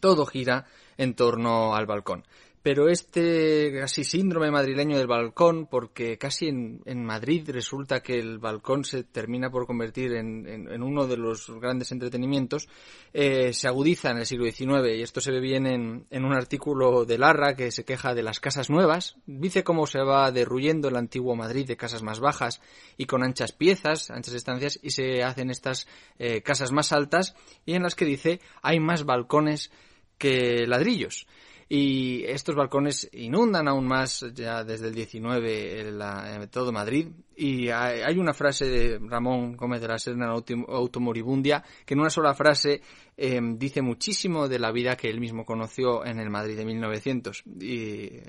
Todo gira en torno al balcón. Pero este casi síndrome madrileño del balcón, porque casi en, en Madrid resulta que el balcón se termina por convertir en, en, uno de los grandes entretenimientos, eh, se agudiza en el siglo XIX y esto se ve bien en, en un artículo de Larra que se queja de las casas nuevas, dice cómo se va derruyendo el antiguo Madrid de casas más bajas y con anchas piezas, anchas estancias y se hacen estas eh, casas más altas y en las que dice hay más balcones que ladrillos y estos balcones inundan aún más ya desde el 19 en la, en todo Madrid y hay, una frase de Ramón Gómez de la Serna Automoribundia que en una sola frase eh, dice muchísimo de la vida que él mismo conoció en el Madrid de 1900 y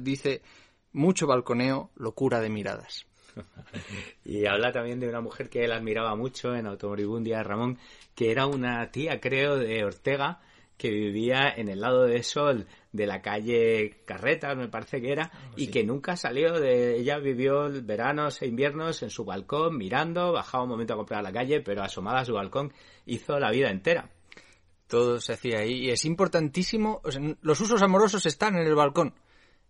dice mucho balconeo, locura de miradas. (laughs) y habla también de una mujer que él admiraba mucho en Automoribundia, Ramón, que era una tía, creo, de Ortega, que vivía en el lado de sol de la calle Carretas, me parece que era, y que nunca salió de ella vivió veranos e inviernos en su balcón mirando, bajaba un momento a comprar a la calle, pero asomada a su balcón hizo la vida entera. Todo se hacía ahí y es importantísimo, o sea, los usos amorosos están en el balcón.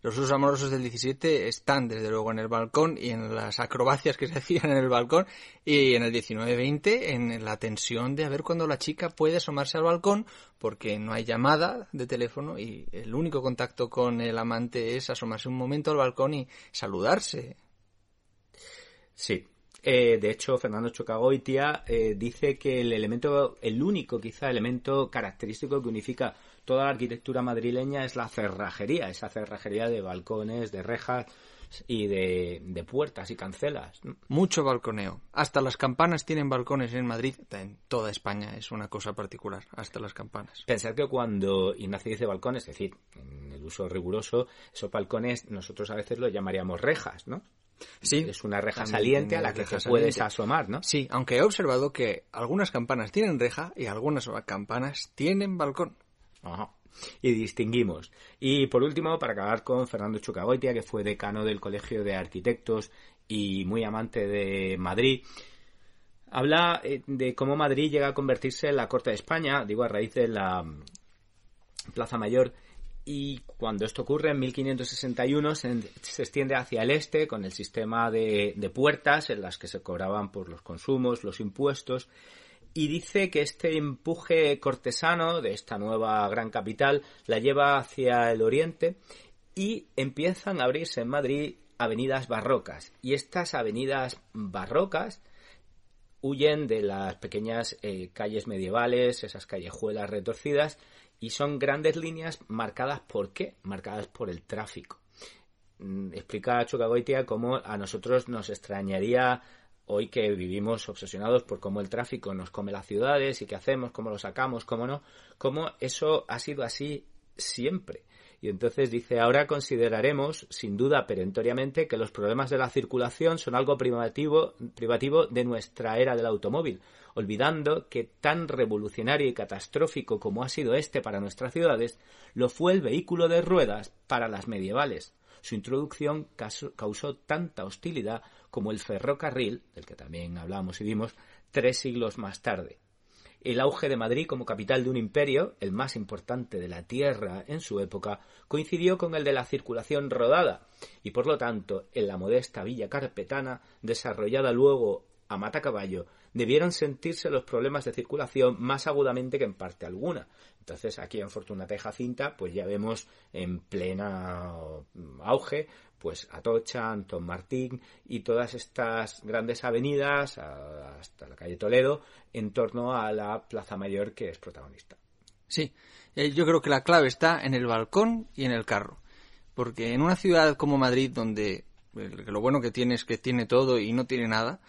Los usos amorosos del 17 están desde luego en el balcón y en las acrobacias que se (laughs) hacían en el balcón y en el 19-20 en la tensión de a ver cuándo la chica puede asomarse al balcón porque no hay llamada de teléfono y el único contacto con el amante es asomarse un momento al balcón y saludarse. Sí. Eh, de hecho, Fernando Chocagoitia eh, dice que el elemento, el único quizá elemento característico que unifica toda la arquitectura madrileña es la cerrajería, esa cerrajería de balcones, de rejas y de, de puertas y cancelas. Mucho balconeo. Hasta las campanas tienen balcones en Madrid. En toda España es una cosa particular. Hasta las campanas. Pensar que cuando Ignacio dice balcones, es decir, en el uso riguroso, esos balcones nosotros a veces los llamaríamos rejas, ¿no? Sí. Es una reja saliente a la que te puedes saliente. asomar, ¿no? Sí, aunque he observado que algunas campanas tienen reja y algunas campanas tienen balcón. Ajá. Y distinguimos. Y por último, para acabar con Fernando Chucagoitia, que fue decano del Colegio de Arquitectos y muy amante de Madrid, habla eh, de cómo Madrid llega a convertirse en la corte de España, digo, a raíz de la mm, Plaza Mayor. Y cuando esto ocurre, en 1561 se, se extiende hacia el este con el sistema de puertas en las que se cobraban por los consumos, los impuestos, y dice que este empuje cortesano de esta nueva gran capital la lleva hacia el oriente y empiezan a abrirse en Madrid avenidas barrocas. Y estas avenidas barrocas huyen de las pequeñas eh, calles medievales, esas callejuelas retorcidas, y son grandes líneas marcadas por qué? Marcadas por el tráfico. Mm, Explica Chucagoitia cómo a nosotros nos extrañaría hoy que vivimos obsesionados por cómo el tráfico nos come las ciudades y qué hacemos, cómo lo sacamos, cómo no, cómo eso ha sido así siempre. Y entonces dice, ahora consideraremos, sin duda perentoriamente, que los problemas de la circulación son algo privativo, privativo de nuestra era del automóvil, olvidando que tan revolucionario y catastrófico como ha sido este para nuestras ciudades, lo fue el vehículo de ruedas para las medievales. Su introducción causó tanta hostilidad como el ferrocarril, del que también hablamos y vimos, tres siglos más tarde. El auge de Madrid como capital de un imperio, el más importante de la tierra en su época, coincidió con el de la circulación rodada, y por lo tanto, en la modesta villa carpetana, desarrollada luego a matacaballo, debieron sentirse los problemas de circulación más agudamente que en parte alguna. Entonces, aquí en Fortunata y Jacinta, pues ya vemos en plena auge, pues Atocha, Antón Martín y todas estas grandes avenidas hasta la calle Toledo en torno a la Plaza Mayor que es protagonista. Sí, eh, yo creo que la clave está en el balcón y en el carro. Porque en una ciudad como Madrid, donde eh, lo bueno que tiene es que tiene todo y no tiene nada,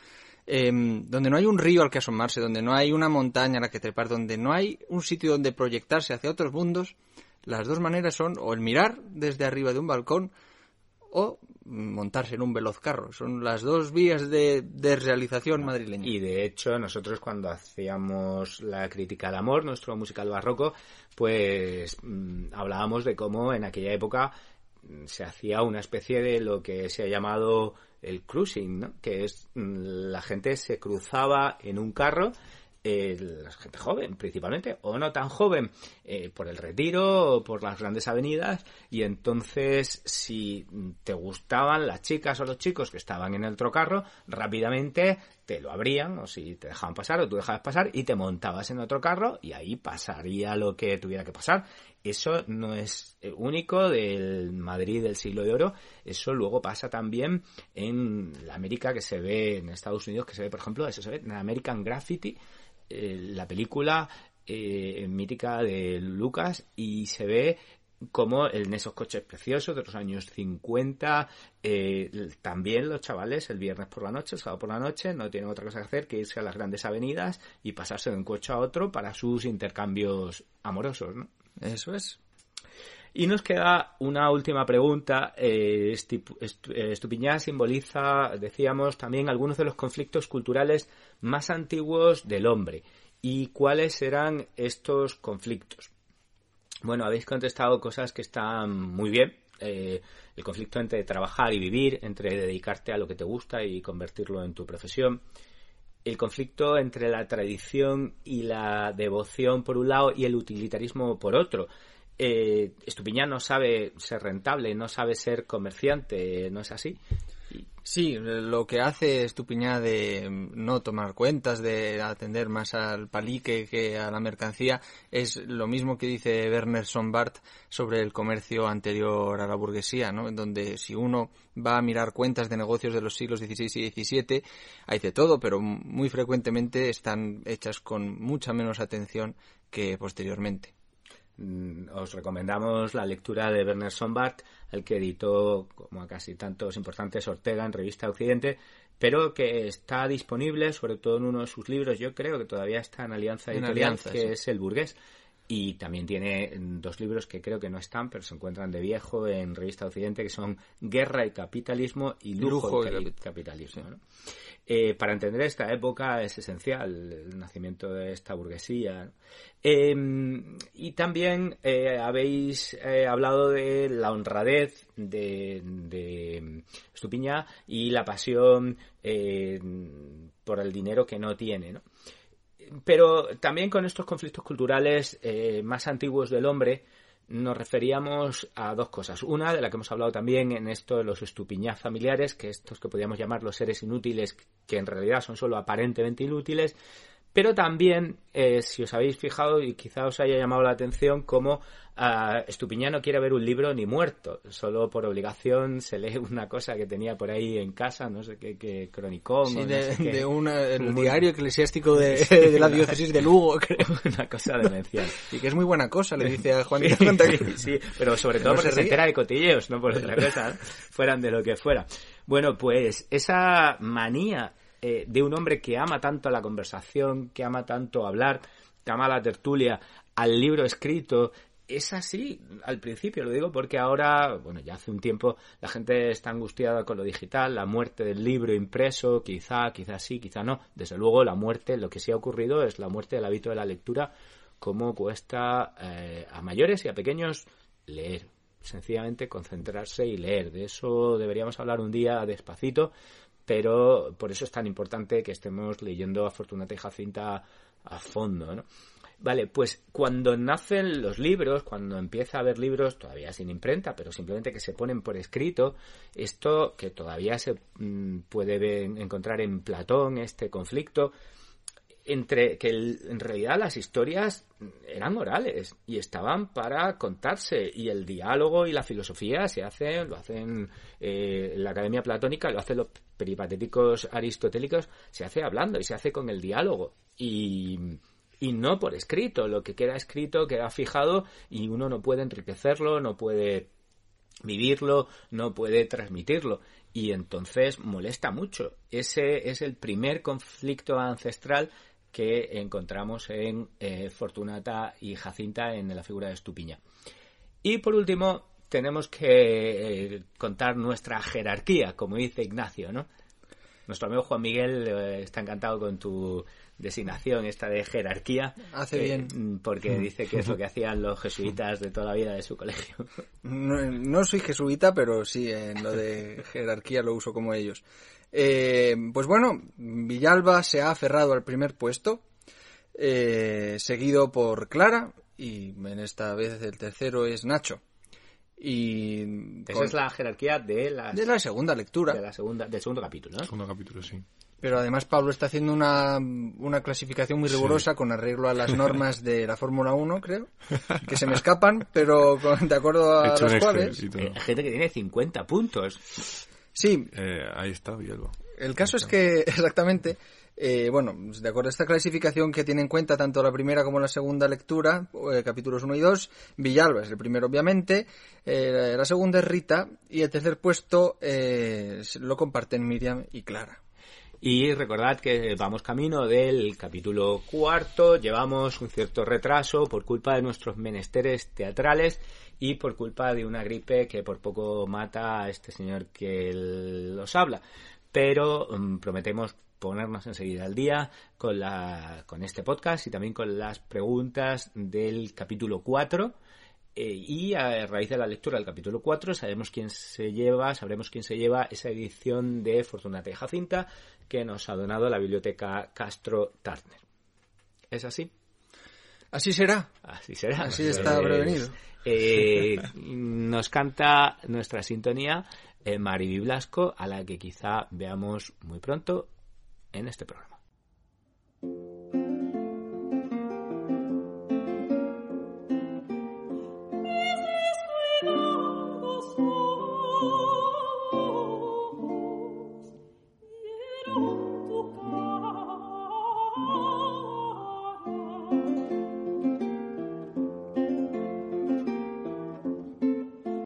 eh, donde no hay un río al que asomarse, donde no hay una montaña a la que trepar, donde no hay un sitio donde proyectarse hacia otros mundos, las dos maneras son o el mirar desde arriba de un balcón o montarse en un veloz carro. Son las dos vías de, de realización madrileña. Y de hecho, nosotros cuando hacíamos la crítica al amor, nuestro musical barroco, pues mm, hablábamos de cómo en aquella época mm, se hacía una especie de lo que se ha llamado el cruising, ¿no? que es mm, la gente se cruzaba en un carro eh, la gente joven principalmente, o no tan joven, eh, por el retiro, por las grandes avenidas, y entonces si te gustaban las chicas o los chicos que estaban en el otro carro, rápidamente lo abrían, o si te dejaban pasar, o tú dejabas pasar, y te montabas en otro carro, y ahí pasaría lo que tuviera que pasar. Eso no es eh, único del Madrid del siglo de oro, eso luego pasa también en la América que se ve en Estados Unidos, que se ve, por ejemplo, eso se ve en American Graffiti, eh, la película eh, mítica de Lucas y se ve como en esos coches preciosos de los años 50 eh, también los chavales el viernes por la noche, el sábado por la noche no tienen otra cosa que hacer que irse a las grandes avenidas y pasarse de un coche a otro para sus intercambios amorosos, ¿no? Eso es. Y nos queda una última pregunta. Eh, eh, Estupiñán simboliza, decíamos, también algunos de los conflictos culturales más antiguos del hombre. ¿Y cuáles serán estos conflictos? Bueno, habéis contestado cosas que están muy bien. Eh, el conflicto entre trabajar y vivir, entre dedicarte a lo que te gusta y convertirlo en tu profesión. El conflicto entre la tradición y la devoción por un lado y el utilitarismo por otro. Eh, Estupiñán no sabe ser rentable, no sabe ser comerciante, ¿no es así? Sí, lo que hace Estupiñá de no tomar cuentas, de atender más al palique que a la mercancía, es lo mismo que dice Werner Sombart sobre el comercio anterior a la burguesía, ¿no? Donde si uno va a mirar cuentas de negocios de los siglos XVI y XVII, hay de todo, pero muy frecuentemente están hechas con mucha menos atención que posteriormente. Mm, os recomendamos la lectura de Werner Sombart, el que editó, como a casi tantos importantes, Ortega en Revista Occidente, pero que está disponible, sobre todo en uno de sus libros, yo creo que todavía está en Alianza En Editorial, Alianza, que sí. es El Burgués. Y también tiene mm, dos libros que creo que no están, pero se encuentran de viejo en Revista Occidente, que son Guerra y Capitalismo y Lujo, Lujo y y Capi- cap- Capitalismo. ¿no? Eh, para entender esta época es esencial el nacimiento de esta burguesía. Eh, y también eh, habéis eh, hablado de la honradez de, de Estupiñá y la pasión eh, por el dinero que no tiene. ¿no? Pero también con estos conflictos culturales eh, más antiguos del hombre nos referíamos a dos cosas. Una, de la que hemos hablado también en esto de los estupiñás familiares, que estos que podríamos llamar los seres inútiles, que en realidad son solo aparentemente inútiles, pero también, eh, si os habéis fijado y quizá os haya llamado la atención, como ah, Estupiñán no quiere ver un libro ni muerto, solo por obligación se lee (laughs) una cosa que tenía por ahí en casa, no sé qué, qué cronicón. Sí, o no de, sé qué. de una- el (laughs) Muy- diario eclesiástico de, (laughs) de la diócesis de Lugo, creo. una cosa demencial. Y que es muy buena cosa, le dice a Santa sí, pero sobre todo No porque se se, entera de cotilleos, no por otra cosa, ¿no? fueran de lo que fuera. Bueno, pues esa manía eh, de un hombre que ama tanto la conversación, que ama tanto hablar, que ama la tertulia, al libro escrito, es así al principio, lo digo porque ahora, bueno, ya hace un tiempo la gente está angustiada con lo digital, la muerte del libro impreso, quizá, quizá sí, quizá no. Desde luego la muerte, lo que sí ha ocurrido es la muerte del hábito de la lectura, cómo cuesta eh, a mayores y a pequeños leer, sencillamente concentrarse y leer. De eso deberíamos hablar un día despacito, pero por eso es tan importante que estemos leyendo a Fortunata y Jacinta a fondo, ¿no? Vale, pues cuando nacen los libros, cuando empieza a haber libros todavía sin imprenta, pero simplemente que se ponen por escrito, esto que todavía se mm, puede encontrar en Platón, este conflicto, entre que en realidad las historias eran orales y estaban para contarse y el diálogo y la filosofía se hacen lo hacen eh, la academia platónica lo hacen los peripatéticos aristotélicos se hace hablando y se hace con el diálogo y y no por escrito lo que queda escrito queda fijado y uno no puede enriquecerlo no puede vivirlo, no puede transmitirlo. Y entonces molesta mucho. Ese es el primer conflicto ancestral que encontramos en eh, Fortunata y Jacinta en la figura de Estupiña. Y por último, tenemos que eh, contar nuestra jerarquía, como dice Ignacio, ¿no? Nuestro amigo Juan Miguel eh, está encantado con tu designación esta de jerarquía. Hace eh, bien. Porque dice que es lo que hacían los jesuitas de toda la vida de su colegio. No, no soy jesuita, pero sí, en lo de jerarquía lo uso como ellos. Eh, pues bueno, Villalba se ha aferrado al primer puesto, eh, seguido por Clara, y en esta vez el tercero es Nacho. Y Esa con- es la jerarquía de la, de la segunda lectura. de la segunda, del segundo capítulo, ¿no? Segundo capítulo, sí. Pero además Pablo está haciendo una, una clasificación muy rigurosa con arreglo a las normas de la Fórmula 1, creo, que se me escapan, pero con- de acuerdo He a un las cuales... Eh, Hay gente que tiene 50 puntos. Sí, Eh, ahí está, Villalba. El caso es que, (laughs) exactamente, eh, bueno, de acuerdo a esta clasificación que tiene en cuenta tanto la primera como la segunda lectura, eh, capítulos 1 y 2, Villalba es el primero, obviamente, eh, la segunda es Rita y el tercer puesto eh, lo comparten Miriam y Clara. Y recordad que vamos camino del capítulo cuarto, llevamos un cierto retraso por culpa de nuestros menesteres teatrales y por culpa de una gripe que por poco mata a este señor que los habla. Pero mm, prometemos ponernos enseguida al día con, la, con este podcast y también con las preguntas del capítulo 4 Eh, y a raíz de la lectura del capítulo 4 sabemos quién se lleva, sabremos quién se lleva esa edición de Fortunata y Jacinta que nos ha donado la biblioteca Castro Turner. ¿Es así? Así será. Así será. Así está Pues, prevenido. eh, nos canta nuestra sintonía eh, Mariby Blasco, a la que quizá veamos muy pronto en este programa.